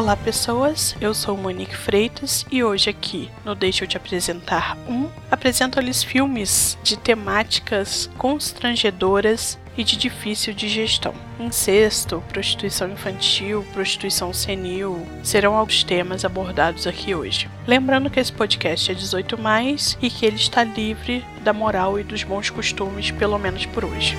Olá pessoas, eu sou Monique Freitas e hoje aqui no Deixa eu te apresentar um, apresento-lhes filmes de temáticas constrangedoras e de difícil digestão. Incesto, prostituição infantil, prostituição senil serão alguns temas abordados aqui hoje. Lembrando que esse podcast é 18 mais e que ele está livre da moral e dos bons costumes, pelo menos por hoje.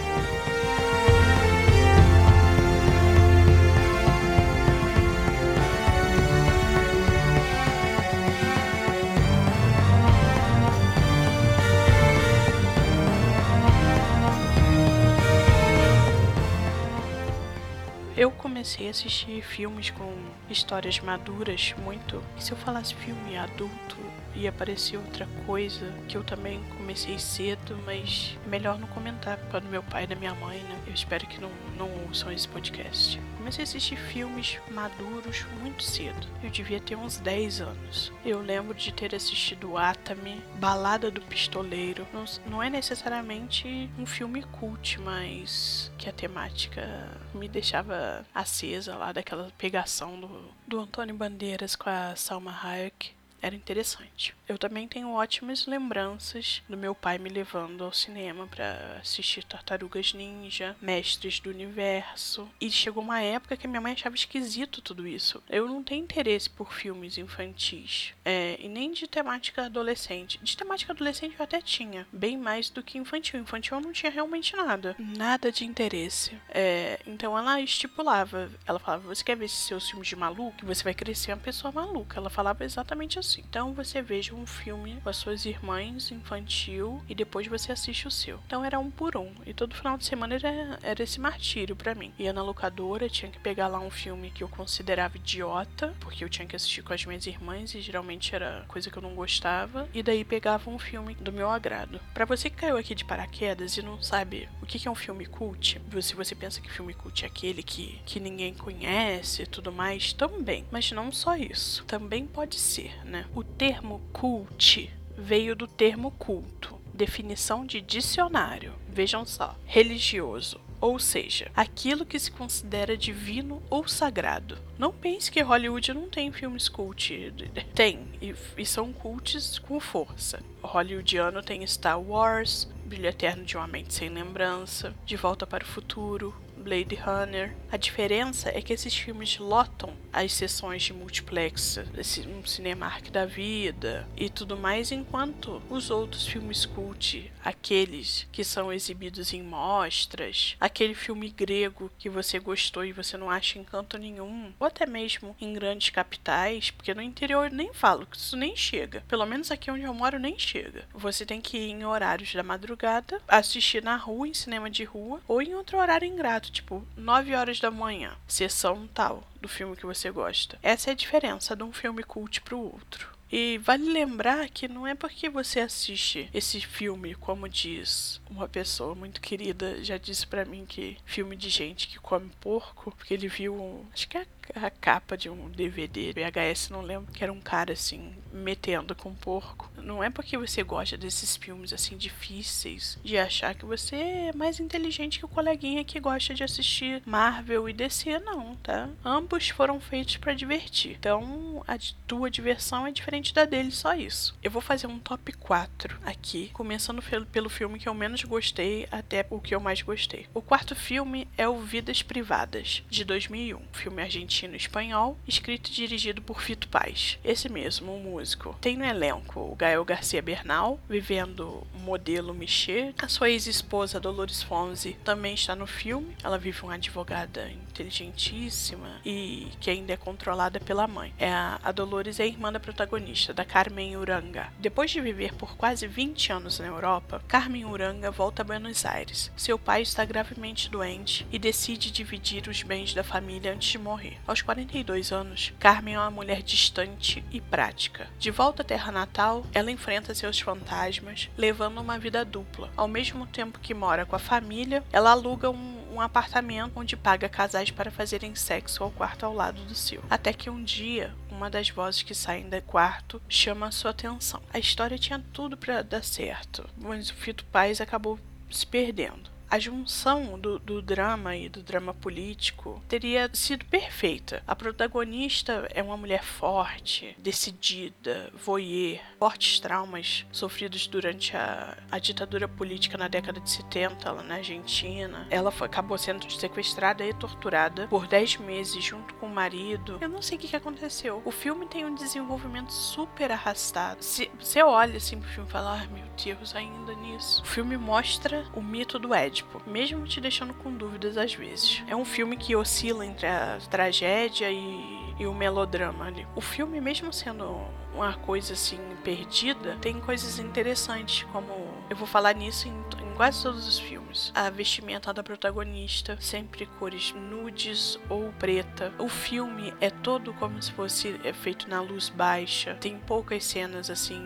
Comecei a assistir filmes com histórias maduras muito. E se eu falasse filme adulto, ia aparecer outra coisa que eu também comecei cedo, mas melhor não comentar para meu pai e da minha mãe, né? Eu espero que não, não ouçam esse podcast. Comecei a assistir filmes maduros muito cedo. Eu devia ter uns 10 anos. Eu lembro de ter assistido Atami, Balada do Pistoleiro. Não, não é necessariamente um filme cult, mas que a temática me deixava acesa lá daquela pegação do, do Antônio Bandeiras com a Salma Hayek era interessante. Eu também tenho ótimas lembranças do meu pai me levando ao cinema para assistir Tartarugas Ninja, Mestres do Universo. E chegou uma época que minha mãe achava esquisito tudo isso. Eu não tenho interesse por filmes infantis. É, e nem de temática adolescente. De temática adolescente eu até tinha. Bem mais do que infantil. Infantil eu não tinha realmente nada. Nada de interesse. É, então ela estipulava. Ela falava: Você quer ver esses seus filmes de maluco? Você vai crescer uma pessoa maluca. Ela falava exatamente assim. Então você veja um filme com as suas irmãs infantil e depois você assiste o seu. Então era um por um. E todo final de semana era, era esse martírio para mim. Ia na locadora, tinha que pegar lá um filme que eu considerava idiota, porque eu tinha que assistir com as minhas irmãs e geralmente era coisa que eu não gostava. E daí pegava um filme do meu agrado. Para você que caiu aqui de paraquedas e não sabe o que é um filme cult, se você pensa que filme cult é aquele que, que ninguém conhece e tudo mais, também. Mas não só isso. Também pode ser, né? O termo cult veio do termo culto, definição de dicionário. Vejam só: religioso, ou seja, aquilo que se considera divino ou sagrado. Não pense que Hollywood não tem filmes cult. Tem, e, e são cults com força. Hollywoodiano tem Star Wars, Brilho Eterno de uma Mente Sem Lembrança, De Volta para o Futuro, Blade Runner. A diferença é que esses filmes lotam as sessões de multiplex, um Cinemark da vida e tudo mais, enquanto os outros filmes cult, aqueles que são exibidos em mostras, aquele filme grego que você gostou e você não acha encanto nenhum, ou até mesmo em grandes capitais, porque no interior nem falo que isso nem chega. Pelo menos aqui onde eu moro nem chega. Você tem que ir em horários da madrugada, assistir na rua, em cinema de rua, ou em outro horário ingrato tipo, 9 horas da manhã, sessão tal do filme que você gosta. Essa é a diferença de um filme cult pro outro. E vale lembrar que não é porque você assiste esse filme, como diz uma pessoa muito querida, já disse para mim que filme de gente que come porco, porque ele viu, acho que é a capa de um DVD, VHS, não lembro, que era um cara assim, metendo com porco. Não é porque você gosta desses filmes assim difíceis de achar que você é mais inteligente que o coleguinha que gosta de assistir Marvel e DC, não, tá? Ambos foram feitos para divertir. Então, a tua diversão é diferente da dele, só isso. Eu vou fazer um top 4 aqui, começando pelo filme que eu menos gostei até o que eu mais gostei. O quarto filme é o Vidas Privadas, de 2001, filme argentino argentino-espanhol, escrito e dirigido por Fito Paz. Esse mesmo, um músico. Tem no elenco o Gael Garcia Bernal, vivendo modelo Michê. A sua ex-esposa Dolores Fonzi também está no filme. Ela vive uma advogada inteligentíssima e que ainda é controlada pela mãe. É a, a Dolores é a irmã da protagonista, da Carmen Uranga. Depois de viver por quase 20 anos na Europa, Carmen Uranga volta a Buenos Aires. Seu pai está gravemente doente e decide dividir os bens da família antes de morrer. Aos 42 anos, Carmen é uma mulher distante e prática. De volta à terra natal, ela enfrenta seus fantasmas, levando uma vida dupla. Ao mesmo tempo que mora com a família, ela aluga um um apartamento onde paga casais para fazerem sexo ao quarto ao lado do seu. Até que um dia, uma das vozes que saem do quarto chama a sua atenção. A história tinha tudo para dar certo, mas o Fito Paz acabou se perdendo. A junção do, do drama e do drama político teria sido perfeita. A protagonista é uma mulher forte, decidida, voyeur, fortes traumas sofridos durante a, a ditadura política na década de 70 lá na Argentina. Ela foi, acabou sendo sequestrada e torturada por 10 meses junto com o marido. Eu não sei o que, que aconteceu. O filme tem um desenvolvimento super arrastado. Você olha assim pro filme e fala, ah, meu Deus, ainda nisso. O filme mostra o mito do Édipo, mesmo te deixando com dúvidas às vezes. É um filme que oscila entre a tragédia e e o melodrama ali. O filme, mesmo sendo uma coisa assim perdida, tem coisas interessantes, como eu vou falar nisso em, em quase todos os filmes. A vestimenta da protagonista, sempre cores nudes ou preta. O filme é todo como se fosse é feito na luz baixa. Tem poucas cenas assim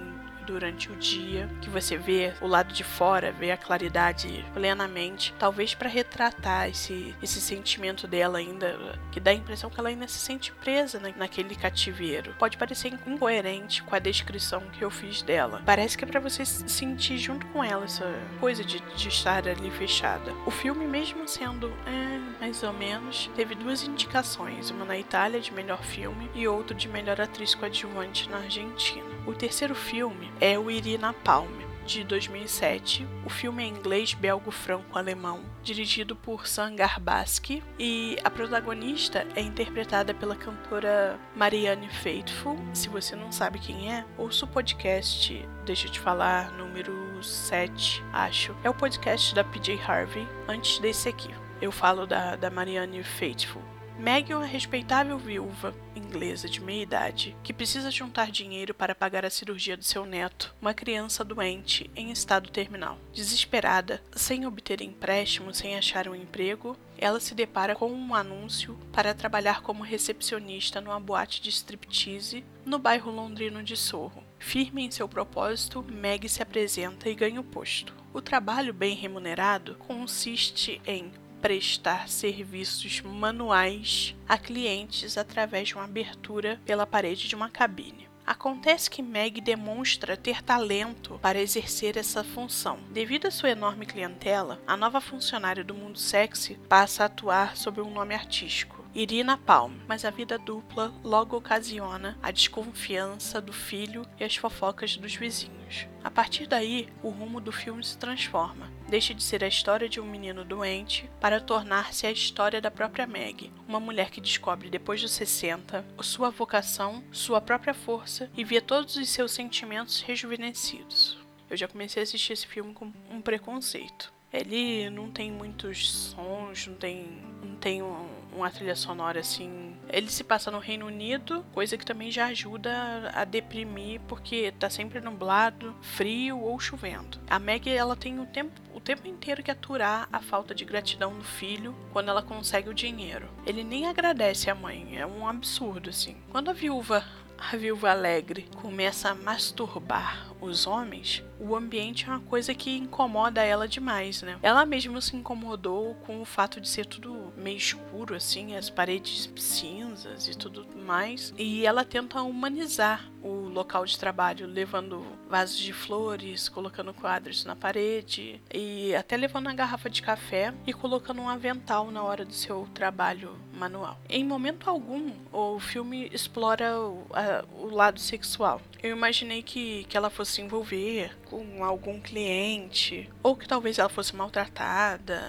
durante o dia, que você vê o lado de fora, vê a claridade plenamente, talvez para retratar esse, esse sentimento dela ainda, que dá a impressão que ela ainda se sente presa na, naquele cativeiro. Pode parecer incoerente com a descrição que eu fiz dela. Parece que é para você sentir junto com ela essa coisa de, de estar ali fechada. O filme, mesmo sendo é, mais ou menos, teve duas indicações, uma na Itália de melhor filme e outro de melhor atriz coadjuvante na Argentina. O terceiro filme é o Irina Palme, de 2007. O filme é inglês, belgo, franco, alemão, dirigido por Sam Garbaski e a protagonista é interpretada pela cantora Marianne Faithfull. Se você não sabe quem é, ouça o podcast, deixa eu te falar, número 7, acho. É o podcast da PJ Harvey, antes desse aqui. Eu falo da, da Marianne Faithfull. Meg é uma respeitável viúva inglesa de meia idade que precisa juntar dinheiro para pagar a cirurgia do seu neto, uma criança doente em estado terminal. Desesperada, sem obter empréstimo, sem achar um emprego, ela se depara com um anúncio para trabalhar como recepcionista numa boate de striptease no bairro londrino de Sorro. Firme em seu propósito, Meg se apresenta e ganha o posto. O trabalho bem remunerado consiste em prestar serviços manuais a clientes através de uma abertura pela parede de uma cabine. Acontece que Meg demonstra ter talento para exercer essa função. Devido à sua enorme clientela, a nova funcionária do mundo sexy passa a atuar sob um nome artístico. Irina Palm, mas a vida dupla logo ocasiona a desconfiança do filho e as fofocas dos vizinhos. A partir daí, o rumo do filme se transforma. Deixa de ser a história de um menino doente para tornar-se a história da própria Meg, uma mulher que descobre depois dos 60 sua vocação, sua própria força e vê todos os seus sentimentos rejuvenescidos. Eu já comecei a assistir esse filme com um preconceito. Ele não tem muitos sons, não tem, não tem um, uma trilha sonora assim. Ele se passa no Reino Unido, coisa que também já ajuda a deprimir, porque tá sempre nublado, frio ou chovendo. A Meg, ela tem o tempo, o tempo inteiro que aturar a falta de gratidão do filho quando ela consegue o dinheiro. Ele nem agradece a mãe, é um absurdo assim. Quando a viúva a viúva alegre começa a masturbar os homens, o ambiente é uma coisa que incomoda ela demais, né? Ela mesma se incomodou com o fato de ser tudo meio escuro, assim, as paredes cinzas e tudo mais. E ela tenta humanizar o local de trabalho, levando vasos de flores, colocando quadros na parede e até levando uma garrafa de café e colocando um avental na hora do seu trabalho manual. Em momento algum, o filme explora o, a, o lado sexual. Eu imaginei que, que ela fosse se envolver com algum cliente, ou que talvez ela fosse maltratada.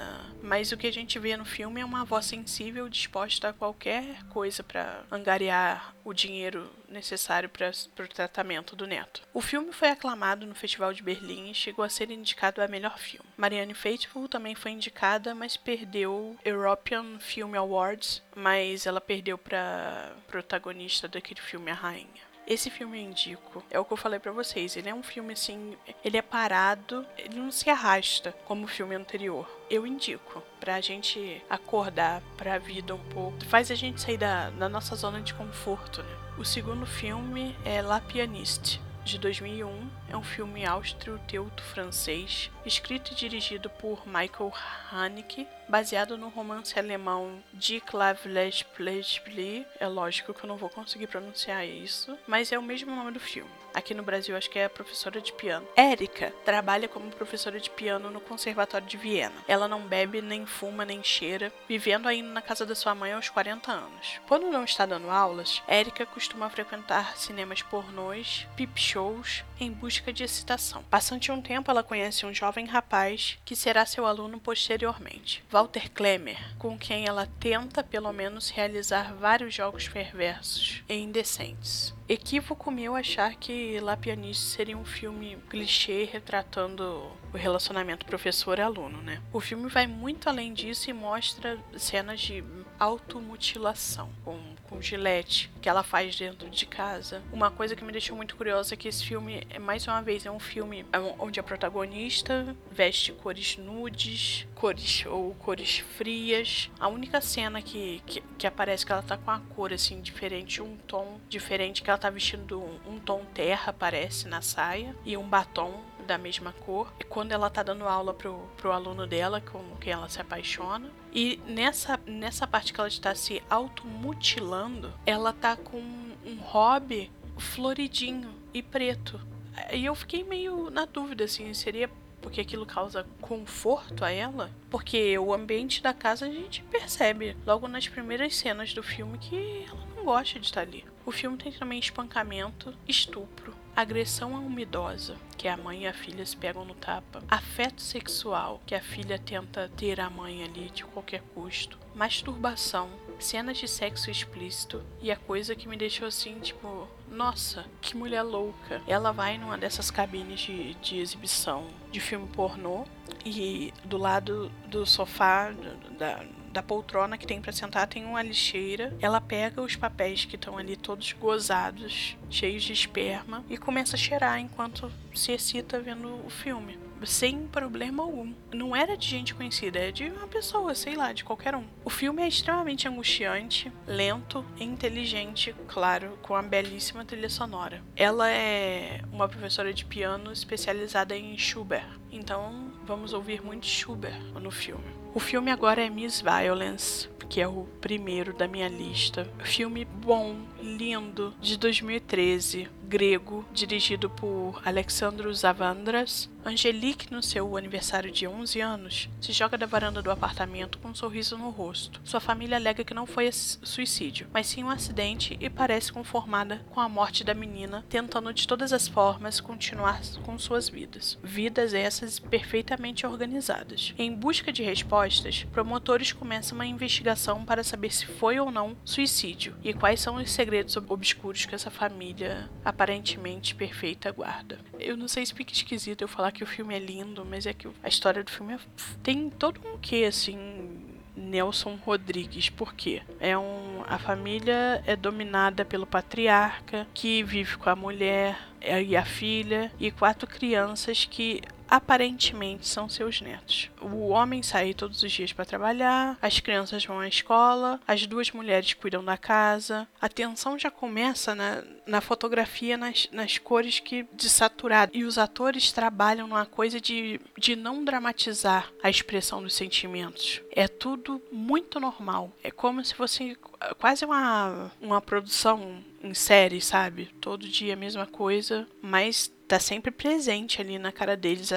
Mas o que a gente vê no filme é uma voz sensível disposta a qualquer coisa para angariar o dinheiro necessário para o tratamento do neto. O filme foi aclamado no Festival de Berlim e chegou a ser indicado a melhor filme. Marianne Faithfull também foi indicada, mas perdeu European Film Awards, mas ela perdeu para protagonista daquele filme A Rainha. Esse filme eu indico. É o que eu falei para vocês. Ele é um filme assim. Ele é parado, ele não se arrasta como o filme anterior. Eu indico. Pra gente acordar pra vida um pouco. Faz a gente sair da, da nossa zona de conforto, né? O segundo filme é La Pianiste de 2001. É um filme austro-teuto-francês, escrito e dirigido por Michael Haneke, baseado no romance alemão Die Clavelage Plechbli. É lógico que eu não vou conseguir pronunciar isso, mas é o mesmo nome do filme. Aqui no Brasil, acho que é professora de piano. Érica trabalha como professora de piano no Conservatório de Viena. Ela não bebe, nem fuma, nem cheira, vivendo ainda na casa da sua mãe aos 40 anos. Quando não está dando aulas, Érica costuma frequentar cinemas pornôs, pip shows, em busca de excitação. Passante um tempo, ela conhece um jovem rapaz que será seu aluno posteriormente, Walter Klemmer, com quem ela tenta pelo menos realizar vários jogos perversos e indecentes. Equívoco meu achar que La Pianiste seria um filme clichê retratando o relacionamento professor-aluno, né? O filme vai muito além disso e mostra cenas de automutilação com, com gilete que ela faz dentro de casa. Uma coisa que me deixou muito curiosa é que esse filme, é mais uma vez, é um filme onde a protagonista veste cores nudes, cores ou cores frias. A única cena que, que, que aparece que ela tá com a cor assim diferente, um tom diferente, que ela tá vestindo um, um tom terra, parece, na saia, e um batom da mesma cor. E quando ela tá dando aula pro, pro aluno dela, com quem ela se apaixona. E nessa, nessa parte que ela está se automutilando, ela tá com um hobby floridinho e preto. E eu fiquei meio na dúvida, assim, seria porque aquilo causa conforto a ela? Porque o ambiente da casa a gente percebe logo nas primeiras cenas do filme que ela não gosta de estar ali. O filme tem também espancamento, estupro, agressão à umidosa, que a mãe e a filha se pegam no tapa, afeto sexual, que a filha tenta ter a mãe ali de qualquer custo, masturbação, cenas de sexo explícito e a coisa que me deixou assim, tipo, nossa, que mulher louca. Ela vai numa dessas cabines de, de exibição de filme pornô e do lado do sofá da, da poltrona que tem para sentar tem uma lixeira. Ela pega os papéis que estão ali todos gozados, cheios de esperma, e começa a cheirar enquanto se excita vendo o filme. Sem problema algum. Não era de gente conhecida, é de uma pessoa, sei lá, de qualquer um. O filme é extremamente angustiante, lento inteligente, claro, com uma belíssima trilha sonora. Ela é uma professora de piano especializada em Schubert, então vamos ouvir muito Schubert no filme. O filme agora é Miss Violence, que é o primeiro da minha lista. Filme bom, lindo, de 2013, grego, dirigido por Alexandros Zavandras. Angelique, no seu aniversário de 11 anos, se joga da varanda do apartamento com um sorriso no rosto. Sua família alega que não foi suicídio, mas sim um acidente e parece conformada com a morte da menina, tentando de todas as formas continuar com suas vidas. Vidas essas perfeitamente organizadas. Em busca de respostas, promotores começam uma investigação para saber se foi ou não suicídio e quais são os segredos obscuros que essa família aparentemente perfeita guarda. Eu não sei se fica esquisito eu falar que o filme é lindo, mas é que a história do filme é... tem todo um quê, assim, Nelson Rodrigues. Por quê? É um, a família é dominada pelo patriarca que vive com a mulher e a filha e quatro crianças que aparentemente são seus netos. O homem sai todos os dias para trabalhar, as crianças vão à escola, as duas mulheres cuidam da casa. A tensão já começa na, na fotografia, nas, nas cores que desaturado. E os atores trabalham numa coisa de, de não dramatizar a expressão dos sentimentos. É tudo muito normal. É como se fosse quase uma, uma produção em série, sabe? Todo dia a mesma coisa, mas tá sempre presente ali na cara deles.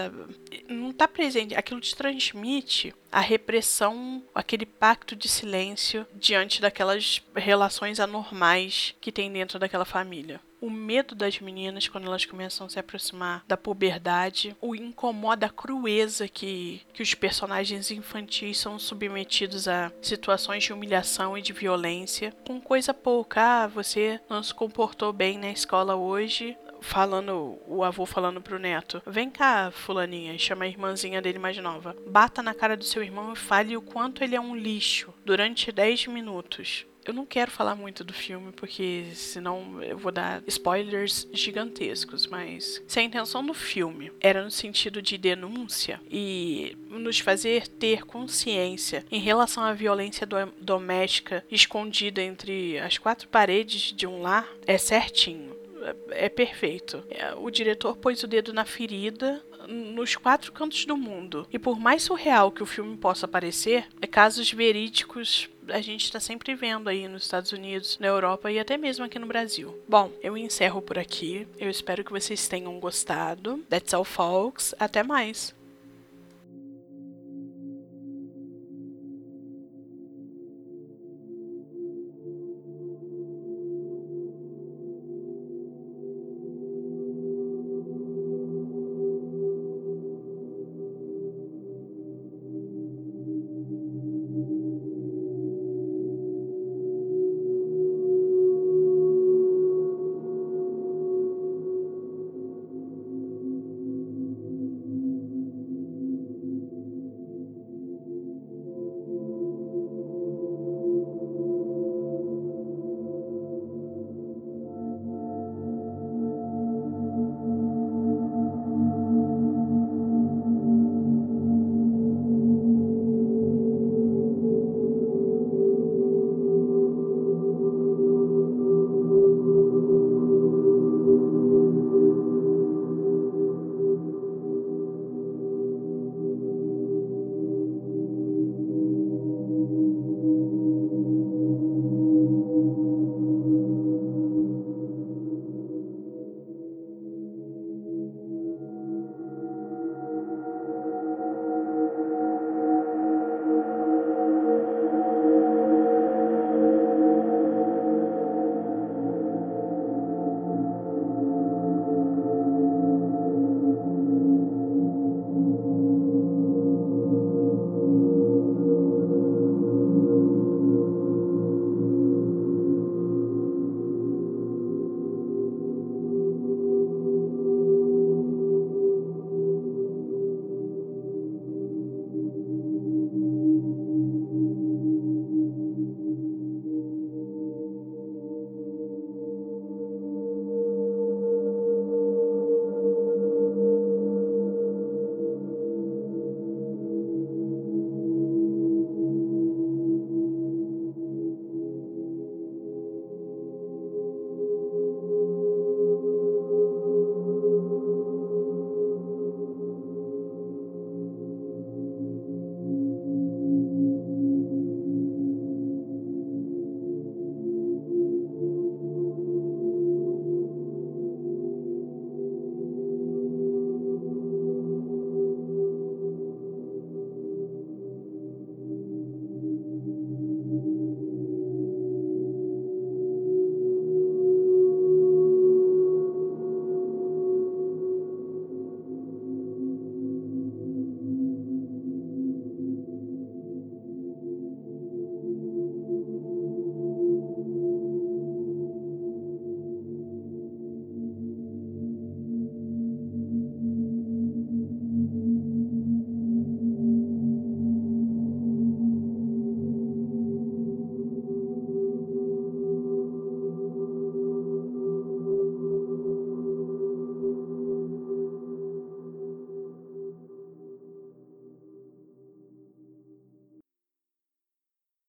Não tá presente, aquilo te transmite a repressão, aquele pacto de silêncio diante daquelas relações anormais que tem dentro daquela família. O medo das meninas quando elas começam a se aproximar da puberdade, o incomoda a crueza que, que os personagens infantis são submetidos a situações de humilhação e de violência, com coisa pouca. Ah, você não se comportou bem na escola hoje, falando, o avô falando pro neto: Vem cá, Fulaninha, chama a irmãzinha dele mais nova. Bata na cara do seu irmão e fale o quanto ele é um lixo durante 10 minutos. Eu não quero falar muito do filme, porque senão eu vou dar spoilers gigantescos, mas se a intenção do filme era no sentido de denúncia e nos fazer ter consciência em relação à violência do doméstica escondida entre as quatro paredes de um lar, é certinho é, é perfeito. É, o diretor pôs o dedo na ferida nos quatro cantos do mundo. E por mais surreal que o filme possa parecer, é casos verídicos a gente está sempre vendo aí nos Estados Unidos, na Europa e até mesmo aqui no Brasil. Bom, eu encerro por aqui. Eu espero que vocês tenham gostado. That's all, folks. Até mais.